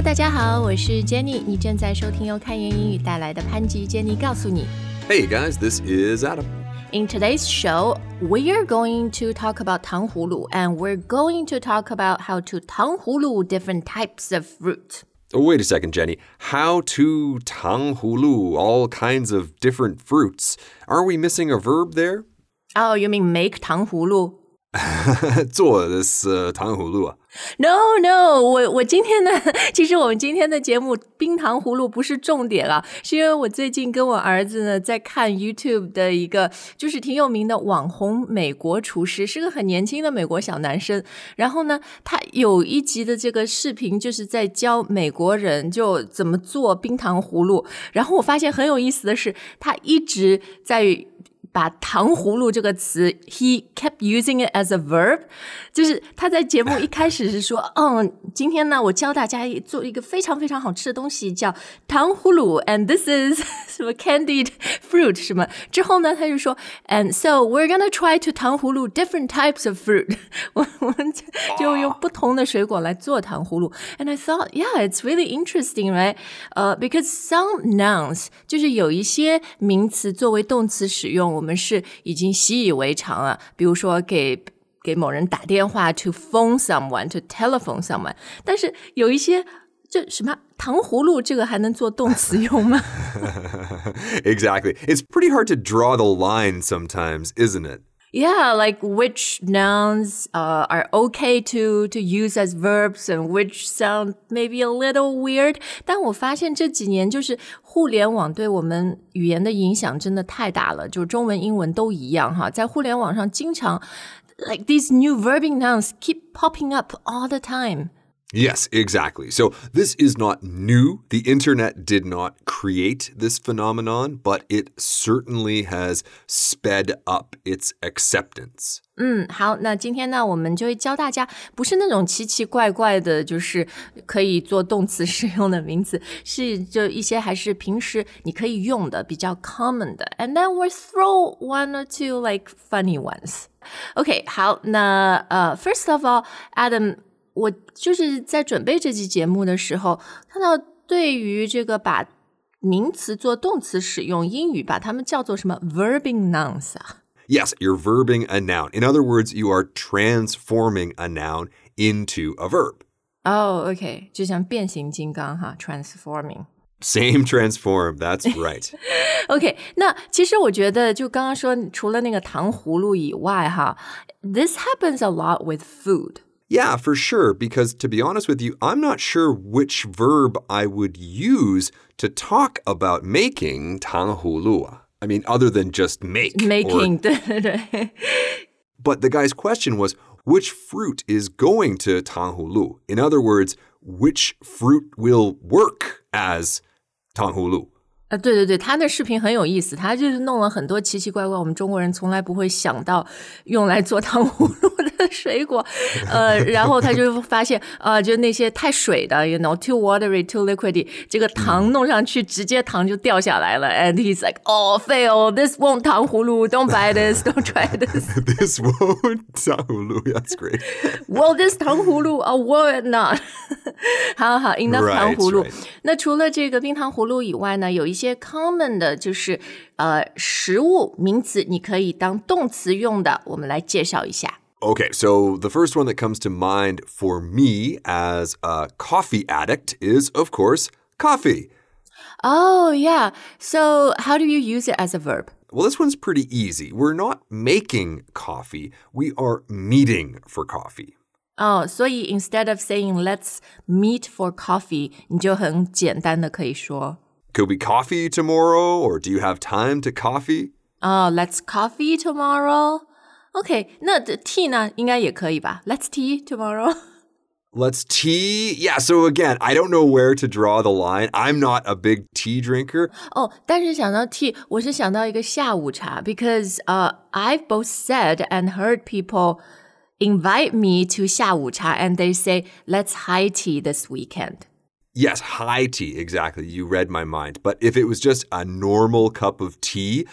Hello，大家好，我是 Jenny，你正在收听由开言英语带来的潘吉 Jenny 告诉你。 Hey guys, this is Adam. In today's show, we are going to talk about 糖葫芦 and we're going to talk about how to 糖葫芦 different types of fruit. Oh, wait a second, Jenny. How to tang hulu, all kinds of different fruits. Are we missing a verb there? Oh, you mean make 糖 做的是糖葫芦啊？No no，我我今天呢，其实我们今天的节目冰糖葫芦不是重点啊，是因为我最近跟我儿子呢在看 YouTube 的一个就是挺有名的网红美国厨师，是个很年轻的美国小男生。然后呢，他有一集的这个视频就是在教美国人就怎么做冰糖葫芦。然后我发现很有意思的是，他一直在。把糖葫芦这个词，he kept using it as a verb，就是他在节目一开始是说，嗯，今天呢，我教大家做一个非常非常好吃的东西，叫糖葫芦，and this is 什么 candied fruit 什么。之后呢，他就说，and so we're gonna try to 糖葫芦 different types of fruit 我。我们就用不同的水果来做糖葫芦。And I thought, yeah, it's really interesting, right? 呃、uh,，because some nouns 就是有一些名词作为动词使用。 我们是已经习以为常了，比如说给给某人打电话，to phone someone，to telephone someone。但是有一些这什么糖葫芦，这个还能做动词用吗 exactly. It's pretty hard to draw the line sometimes, isn't it? Yeah, like which nouns uh, are okay to to use as verbs and which sound maybe a little weird. 但我发现这几年就是互联网对我们语言的影响真的太大了，就中文、英文都一样哈，在互联网上经常 like these new verbing nouns keep popping up all the time. Yes, exactly. So this is not new. The internet did not create this phenomenon, but it certainly has sped up its acceptance. 嗯，好，那今天呢，我们就会教大家，不是那种奇奇怪怪的，就是可以做动词使用的名词，是就一些还是平时你可以用的比较 common 的，and then we'll throw one or two like funny ones. OK，好，那呃、uh,，first of all，Adam。 我就是在准备这期节目的时候，看到对于这个把名词做动词使用，英语把它们叫做什么 verbing nouns 啊 Yes, you're verbing a noun. In other words, you are transforming a noun into a verb. 哦、oh,，OK，就像变形金刚哈，transforming。 Same transform, that's right. OK，那其实我觉得，就刚刚说，除了那个糖葫芦以外，哈，this happens a lot with food. Yeah, for sure. Because to be honest with you, I'm not sure which verb I would use to talk about making tanghulu. I mean, other than just make. Making, or- 对对对。 but the guy's question was which fruit is going to tanghulu? In other words, which fruit will work as tanghulu? 呃，对对对，他那视频很有意思，他就是弄了很多奇奇怪怪我们中国人从来不会想到用来做糖葫芦的 水果，呃，然后他就发现，呃，就那些太水的，you know too watery too liquidy，这个糖弄上去，直接糖就掉下来了，and he's like, oh fail, this won't 糖葫芦，don't buy this, don't try this. this won't tanghulu. That's great. Will this 糖葫芦 or will it not? 好好，enough Right, 糖葫芦。那除了这个冰糖葫芦以外呢，有一些 common 的，就是呃食物名词，你可以当动词用的，我们来介绍一下。Okay, so the first one that comes to mind for me as a coffee addict is, of course, coffee. Oh yeah. So how do you use it as a verb? Well, this one's pretty easy. We're not making coffee, we are meeting for coffee. 哦，所以 instead of saying let's meet for coffee，你就很简单的可以说 Could we coffee tomorrow, or do you have time to coffee? 哦、l e t s coffee tomorrow。 OK，那 tea 呢，应该也可以吧？Let's tea tomorrow。 Let's tea. Yeah, so again, I don't know where to draw the line. I'm not a big tea drinker. 哦，但是想到 tea，我是想到一个下午茶，because 呃、uh,，I've both said and heard people invite me to 下午茶，and they say let's high tea this weekend。 Yes, high tea, exactly. You read my mind. But if it was just a normal cup of tea,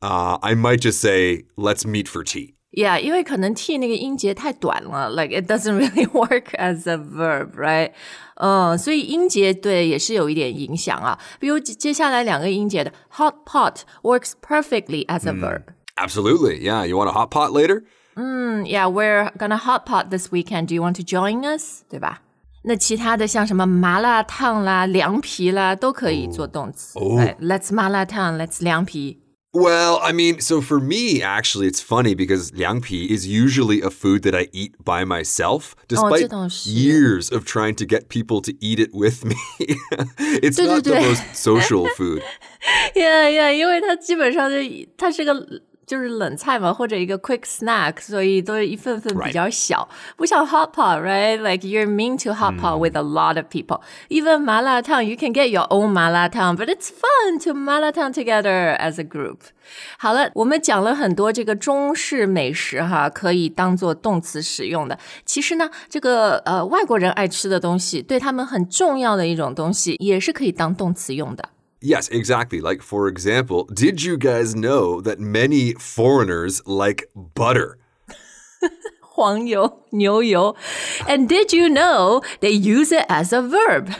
uh, I might just say, let's meet for tea. Yeah，因为可能 t 那个音节太短了，like it doesn't really work as a verb，right？嗯，所以音节对也是有一点影响啊。比如接下来两个音节的 hot pot works perfectly as a verb。 Absolutely. Yeah. You want a hot pot later? 嗯，Yeah, we're gonna hot pot this weekend. Do you want to join us？对吧？那其他的像什么麻辣烫啦、凉皮啦，都可以做动词。哦 Right, Let's 麻辣烫，Let's 凉皮。 Well, I mean, so for me, actually, it's funny because liangpi is usually a food that I eat by myself, despite 这倒是。 years of trying to get people to eat it with me. it's 对， not 对， the 对。 most social food. Yeah, yeah，因为它基本上就它是个 就是冷菜嘛，或者一个 quick snack，所以都是一份份比较小不像 hot pot, right? Like you're mean to hot pot with a lot of people. Even 麻辣烫, you can get your own 麻辣烫 but it's fun to 麻辣烫 together as a group. 好了，我们讲了很多这个中式美食哈，可以当做动词使用的。其实呢，这个呃外国人爱吃的东西，对他们很重要的一种东西，也是可以当动词用的。 Yes, exactly. Like, for example, did you guys know that many foreigners like butter? 黄油、牛油。And did you know they use it as a verb?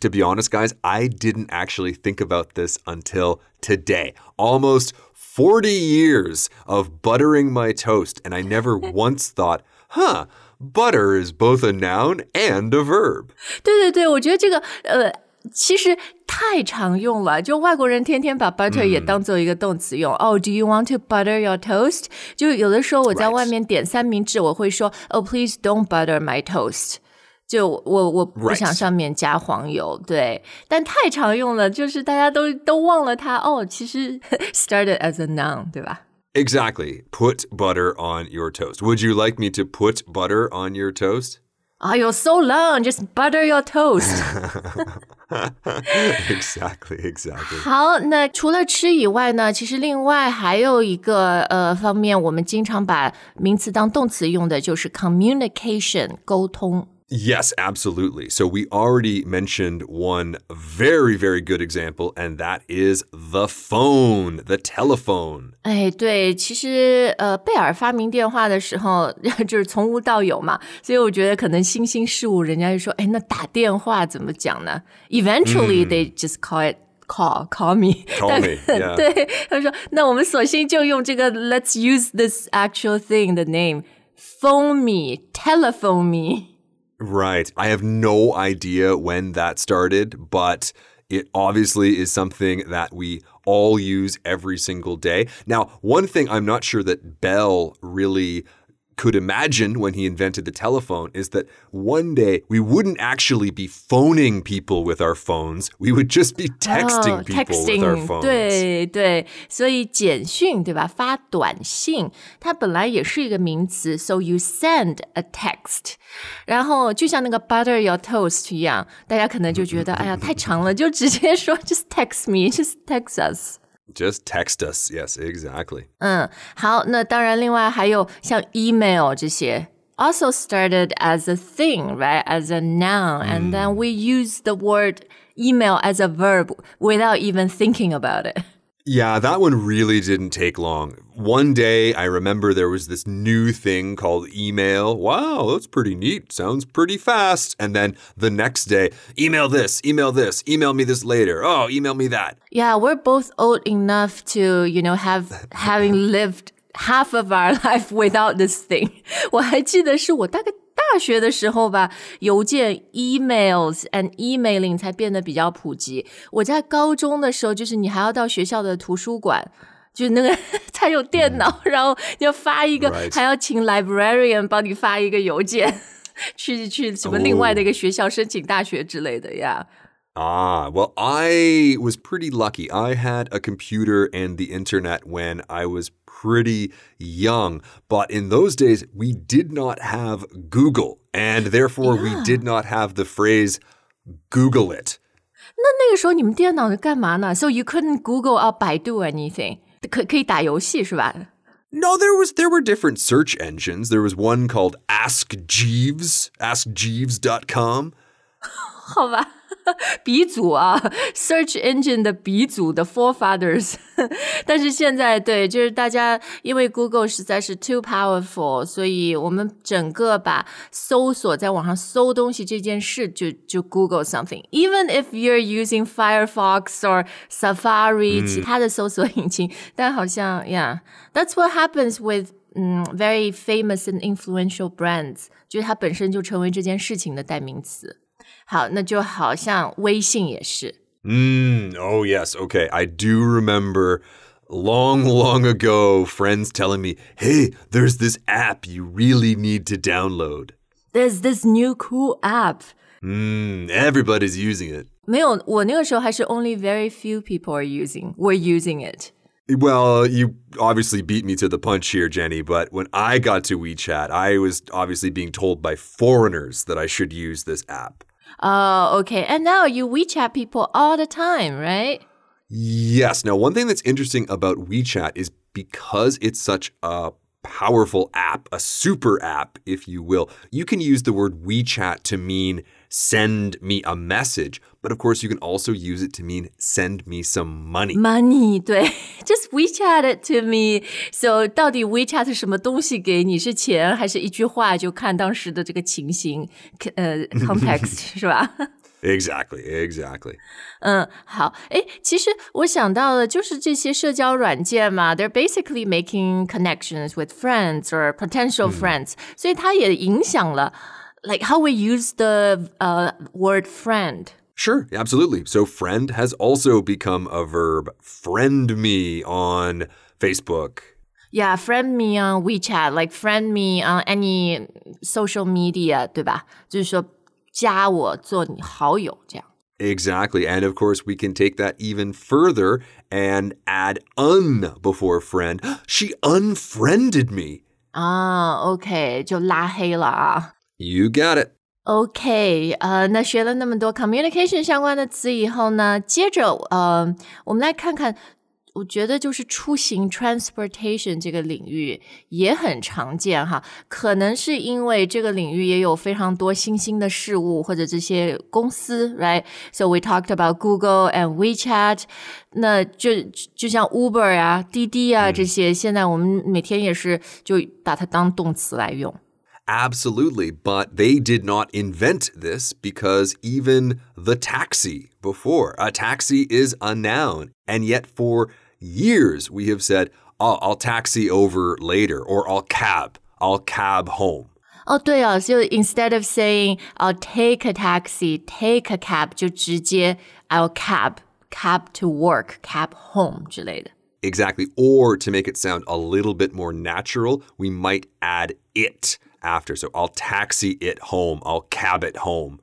To be honest, guys, I didn't actually think about this until today. Almost 40 years of buttering my toast, and I never once thought, huh, butter is both a noun and a verb. 对对对，我觉得这个呃， 其实太常用了，就外国人天天把 butter 也当做一个动词用。哦、d o you want to butter your toast？就有的时候我在 Right. 外面点三明治，我会说，Oh please don't butter my toast。就我我不 Right. 想上面加黄油对，但太常用了，就是大家都都忘了它哦。其实 started as a noun，对吧？ Exactly. Put butter on your toast. Would you like me to put butter on your toast? 哎呦，so long，just butter your toast。 exactly, exactly. 好，那除了吃以外呢，其实另外还有一个呃方面，我们经常把名词当动词用的，就是 communication 沟通。Yes, absolutely. So we already mentioned one very, very good example, and that is the phone, the telephone. 哎，对，其实呃，贝尔发明电话的时候就是从无到有嘛，所以我觉得可能新兴事物，人家就说，哎，那打电话怎么讲呢？Eventually、they just call it call call me Call 但 me, yeah. 对，他说，那我们索性就用这个 Let's use this actual thing the name phone me telephone me。 Right. I have no idea when that started, but it obviously is something that we all use every single day. Now, one thing I'm not sure that Bell really could imagine when he invented the telephone is that one day we wouldn't actually be phoning people with our phones. We would just be texting 哦 people with our texting， phones. 对对，所以简讯对吧？发短信，它本来也是一个名词，so you send a text，然后就像那个 butter your toast 一样，大家可能就觉得哎呀太长了，就直接说 just text me，just text us。 Just text us. Yes, exactly. 嗯，好，那当然，另外还有像 email 这些。Also started as a thing, right? As a noun. And then we use the word email as a verb without even thinking about it. Yeah, that one really didn't take long. One day, I remember there was this new thing called email. Wow, that's pretty neat. Sounds pretty fast. And then the next day, email this, email this, email me this later. Oh, email me that. Yeah, we're both old enough to, you know, have having lived half of our life without this thing. 我还记得是我大概 大学的时候吧，邮件 emails and emailing 才变得比较普及。我在高中的时候，就是你还要到学校的图书馆。就那个才有电脑，然后要发一个 Right. 还要请 librarian 帮你发一个邮件，去去什么另外的一个学校申请大学之类的呀。 Ah, well, I was pretty lucky. I had a computer and the internet when I was pretty young. But in those days, we did not have Google. And therefore, we did not have the phrase Google it. 那那个时候你们电脑是干嘛呢？So you couldn't Google or 百度 anything，可可以打游戏是吧？ No, there was there were different search engines. There was one called Ask Jeeves, askjeeves.com. 好吧， 鼻祖啊，search engine 的鼻祖的 forefathers。但是现在对，就是大家因为 Google 实在是 too powerful，所以我们整个把搜索在网上搜东西这件事就就 Google something。Even if you're using Firefox or Safari，、其他的搜索引擎，但好像 yeah，that's what happens with 嗯 very famous and influential brands，就是它本身就成为这件事情的代名词。 好，那就好像微信也是。 Mm, oh, yes. Okay. I do remember long, long ago friends telling me, hey, there's this app you really need to download. There's this new cool app. Mm, everybody's using it. 没有，我那个时候还是 only very few people are using were using it. Well, you obviously beat me to the punch here, Jenny, but when I got to WeChat, I was obviously being told by foreigners that I should use this app. Oh, okay. And now you WeChat people all the time, right? Yes. Now, one thing that's interesting about WeChat is because it's such a powerful app, a super app, if you will, you can use the word WeChat to mean send me a message. But of course, you can also use it to mean send me some money. Money, 对，just WeChat it to me. So 到底 WeChat 是什么东西给你？是钱还是一句话？就看当时的这个情形，呃，context 是吧？ Exactly, exactly. 嗯，好，诶，其实我想到的就是这些社交软件嘛，they're basically making connections with friends or potential friends，、所以它也影响了 ，like how we use the uh word friend。 Sure, absolutely. So, friend has also become a verb. Friend me on Facebook. Yeah, friend me on WeChat, like friend me on any social media，对吧？就是说加我做你好友这样。 Exactly. And of course, we can take that even further and add un before friend. She unfriended me. 啊，OK，就拉黑了啊。 You got it. OK，呃，那学了那么多 communication 相关的词以后呢，接着呃，我们来看看，我觉得就是出行 transportation 这个领域也很常见哈，可能是因为这个领域也有非常多新兴的事物或者这些公司，right？So we talked about Google and WeChat，那就就像 Uber 啊、滴滴啊这些，现在我们每天也是就把它当动词来用。Absolutely. But they did not invent this because even the taxi before, a taxi is a noun. And yet for years we have said, oh, I'll taxi over later or I'll cab, I'll cab home. 哦，对啊，就 instead of saying I'll take a taxi, take a cab，就直接 I'll cab, cab to work, cab home 之类的。 Exactly. Or to make it sound a little bit more natural, we might add it after. So I'll taxi it home, I'll cab it home.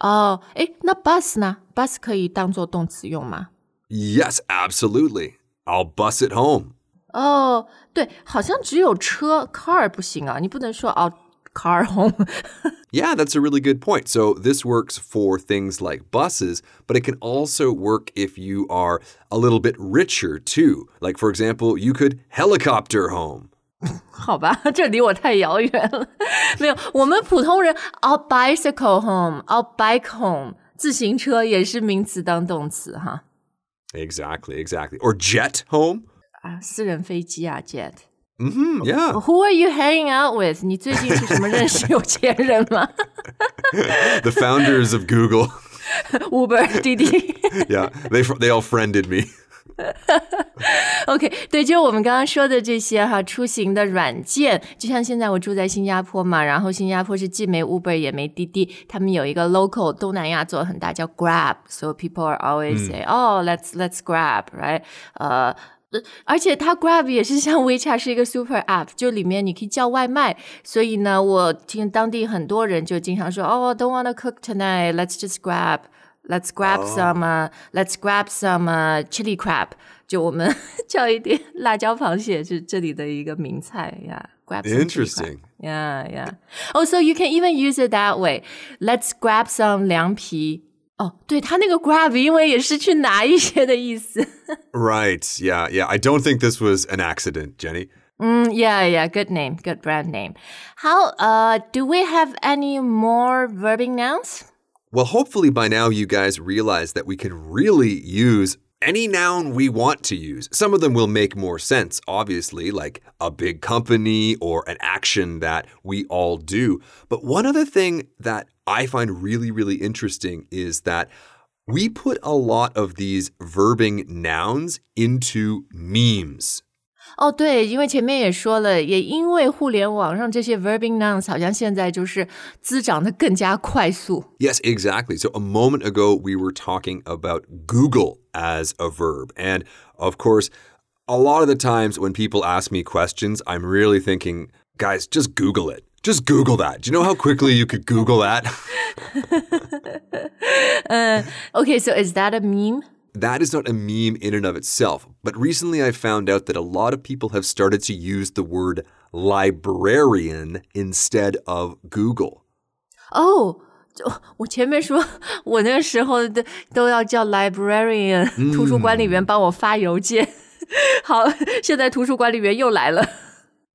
哦，诶，那 bus 呢？bus 可以当做动词用吗？ Yes, absolutely. I'll bus it home. 哦，对，好像只有车 car 不行啊，你不能说 I'll car home。 Yeah, that's a really good point. So this works for things like buses, but it can also work if you are a little bit richer too. Like, for example, you could helicopter home. 好吧，这离我太遥远了。没有，我们普通人，I'll bicycle home，I'll bike home，自行车也是名词当动词哈。Exactly, exactly. Or jet home. 啊，私人飞机啊，jet。Mm-hmm, yeah. Who are you hanging out with? 你最近是什么认识有钱人吗？The founders of Google. Uber, Didi. they they all friended me. OK，对，就是我们刚刚说的这些哈，出行的软件，就像现在我住在新加坡嘛，然后新加坡是既没 Uber 也没滴滴，他们有一个 local 东南亚做的很大叫 Grab，so people are always say，哦、oh,，let's let's Grab，right？呃。而且它 Grab 也是像 WeChat 是一个 super app，就里面你可以叫外卖。所以呢，我听当地很多人就经常说，哦、oh,，don't wanna cook tonight，let's just grab。Let's grab some, uh, let's grab some uh, chili crab. 就我们叫一点辣椒螃蟹，是这里的一个名菜呀。Yeah, grab some chili Interesting. crab. Yeah, yeah. Oh, so you can even use it that way. Let's grab some 凉皮。哦，对，它那个 grab 因为也是去拿一些的意思。 Right. Yeah, yeah. I don't think this was an accident, Jenny. 嗯，Yeah, yeah. Good name, good brand name. How? Uh, do we have any more verbing nouns? Well, hopefully by now you guys realize that we can really use any noun we want to use. Some of them will make more sense, obviously, like a big company or an action that we all do. But one other thing that I find really, really interesting is that we put a lot of these verbing nouns into memes. 哦，对，因为前面也说了，也因为互联网让这些 verbing nouns 好像现在就是滋长的更加快速。Yes, exactly. So a moment ago, we were talking about Google as a verb. And of course, a lot of the times when people ask me questions, I'm really thinking, guys, just Google it. Just Google that. Do you know how quickly you could Google that? uh, okay, so is that a meme? that is not a meme in and of itself. But recently I found out that a lot of people have started to use the word librarian instead of Google. Oh, 我前面说，我那个时候都都要叫 librarian，、嗯、图书管理员帮我发邮件。好，现在图书管理员又来了。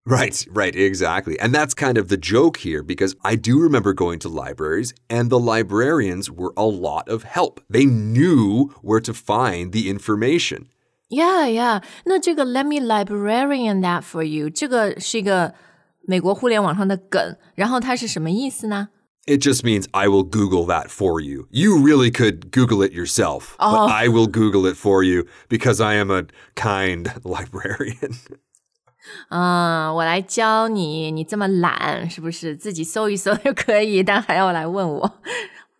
Right, right, exactly. And that's kind of the joke here because I do remember going to libraries and the librarians were a lot of help. They knew where to find the information. Yeah, yeah. 那这个 let me librarian that for you，这个是一个美国互联网上的梗，然后它是什么意思呢？ It just means I will Google that for you. You really could Google it yourself, but I will Google it for you because I am a kind librarian. 嗯，我来教你，你这么懒，是不是自己搜一搜就可以？但还要来问我，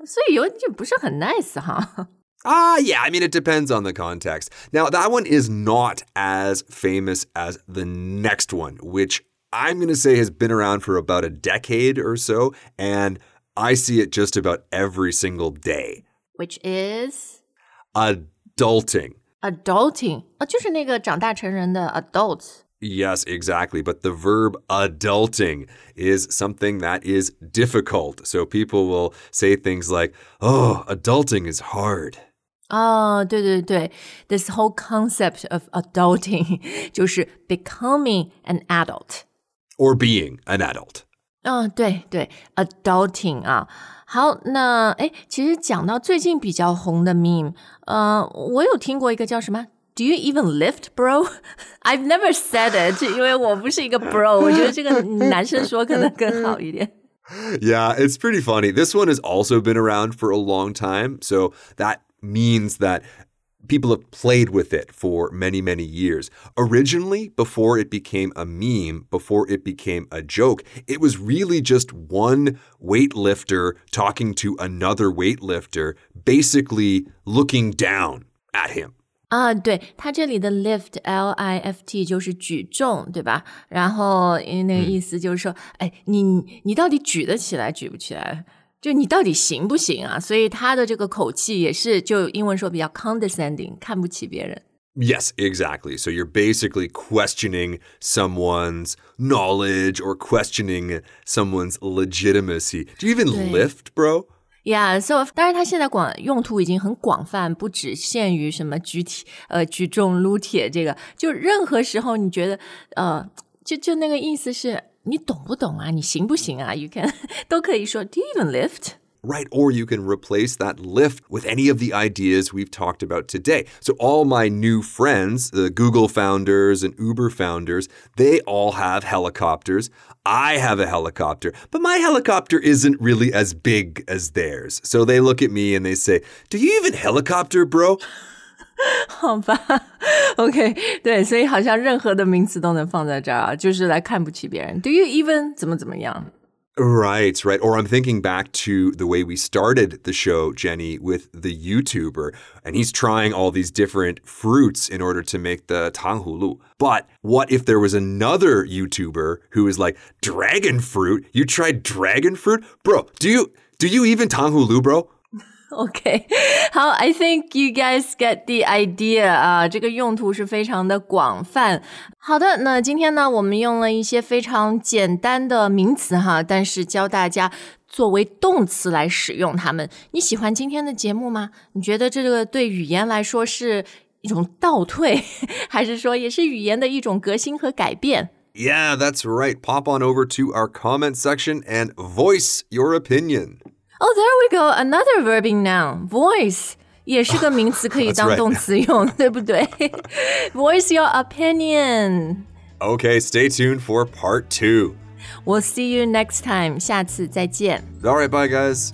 所以有点不是很 nice 哈。 Ah, yeah, I mean, it depends on the context. Now, that one is not as famous as the next one, which I'm going to say has been around for about a decade or so, and I see it just about every single day. Which is adulting. Adulting 啊，就是那个长大成人的 adults。 Yes, exactly. But the verb adulting is something that is difficult. So people will say things like, oh, adulting is hard. 哦，对对对，this whole concept of adulting 就是 becoming an adult。 Or being an adult. 嗯，对对，adulting 啊。好，那哎，其实讲到最近比较红的 meme，呃，我有听过一个叫什么 Do you even lift, bro? I've never said it，因为我不是一个 bro，我觉得这个男生说可能更好一点。 Yeah, it's pretty funny. This one has also been around for a long time. So that means that people have played with it for many, many years. Originally, before it became a meme, before it became a joke, it was really just one weightlifter talking to another weightlifter, basically looking down at him. 啊，对，它这里的 lift L I F T 就是举重，对吧？然后那个意思就是说，哎，你你到底举得起来，举不起来？就你到底行不行啊？所以他的这个口气也是，就英文说比较 condescending，看不起别人。 Yes, exactly. So you're basically questioning someone's knowledge or questioning someone's legitimacy. Do you even lift, bro? Yeah, so 当然，它现在广用途已经很广泛，不只限于什么举铁、呃举重、撸铁这个，就任何时候你觉得呃，就就那个意思是你懂不懂啊？你行不行啊？You can 都可以说 Do you even lift？Right, or you can replace that lift with any of the ideas we've talked about today. So, all my new friends, the Google founders and Uber founders, they all have helicopters. I have a helicopter, but my helicopter isn't really as big as theirs. So, they look at me and they say, Do you even helicopter, bro? 好吧，OK，对，所以好像任何的名词都能放在这儿啊，就是来看不起别人。Do you even 怎么怎么样？ Right, right. Or I'm thinking back to the way we started the show, Jenny, with the YouTuber, and he's trying all these different fruits in order to make the tanghulu. But what if there was another YouTuber who is like, dragon fruit? You tried dragon fruit? Bro, do you do you even tanghulu, bro? OK，好，I think you guys get the idea 啊，这个用途是非常的广泛。好的，那今天呢，我们用了一些非常简单的名词哈，但是教大家作为动词来使用它们。你喜欢今天的节目吗？你觉得这个对语言来说是一种倒退，还是说也是语言的一种革新和改变？ Yeah, that's right. Pop on over to our comment section and voice your opinion. Oh, there we go. Another verbing noun. Voice 也是个名词，可以 That's 当 right. 动词用，对不对？Voice your opinion. Okay, stay tuned for part two. We'll see you next time. 下次再见。 All right, bye, guys.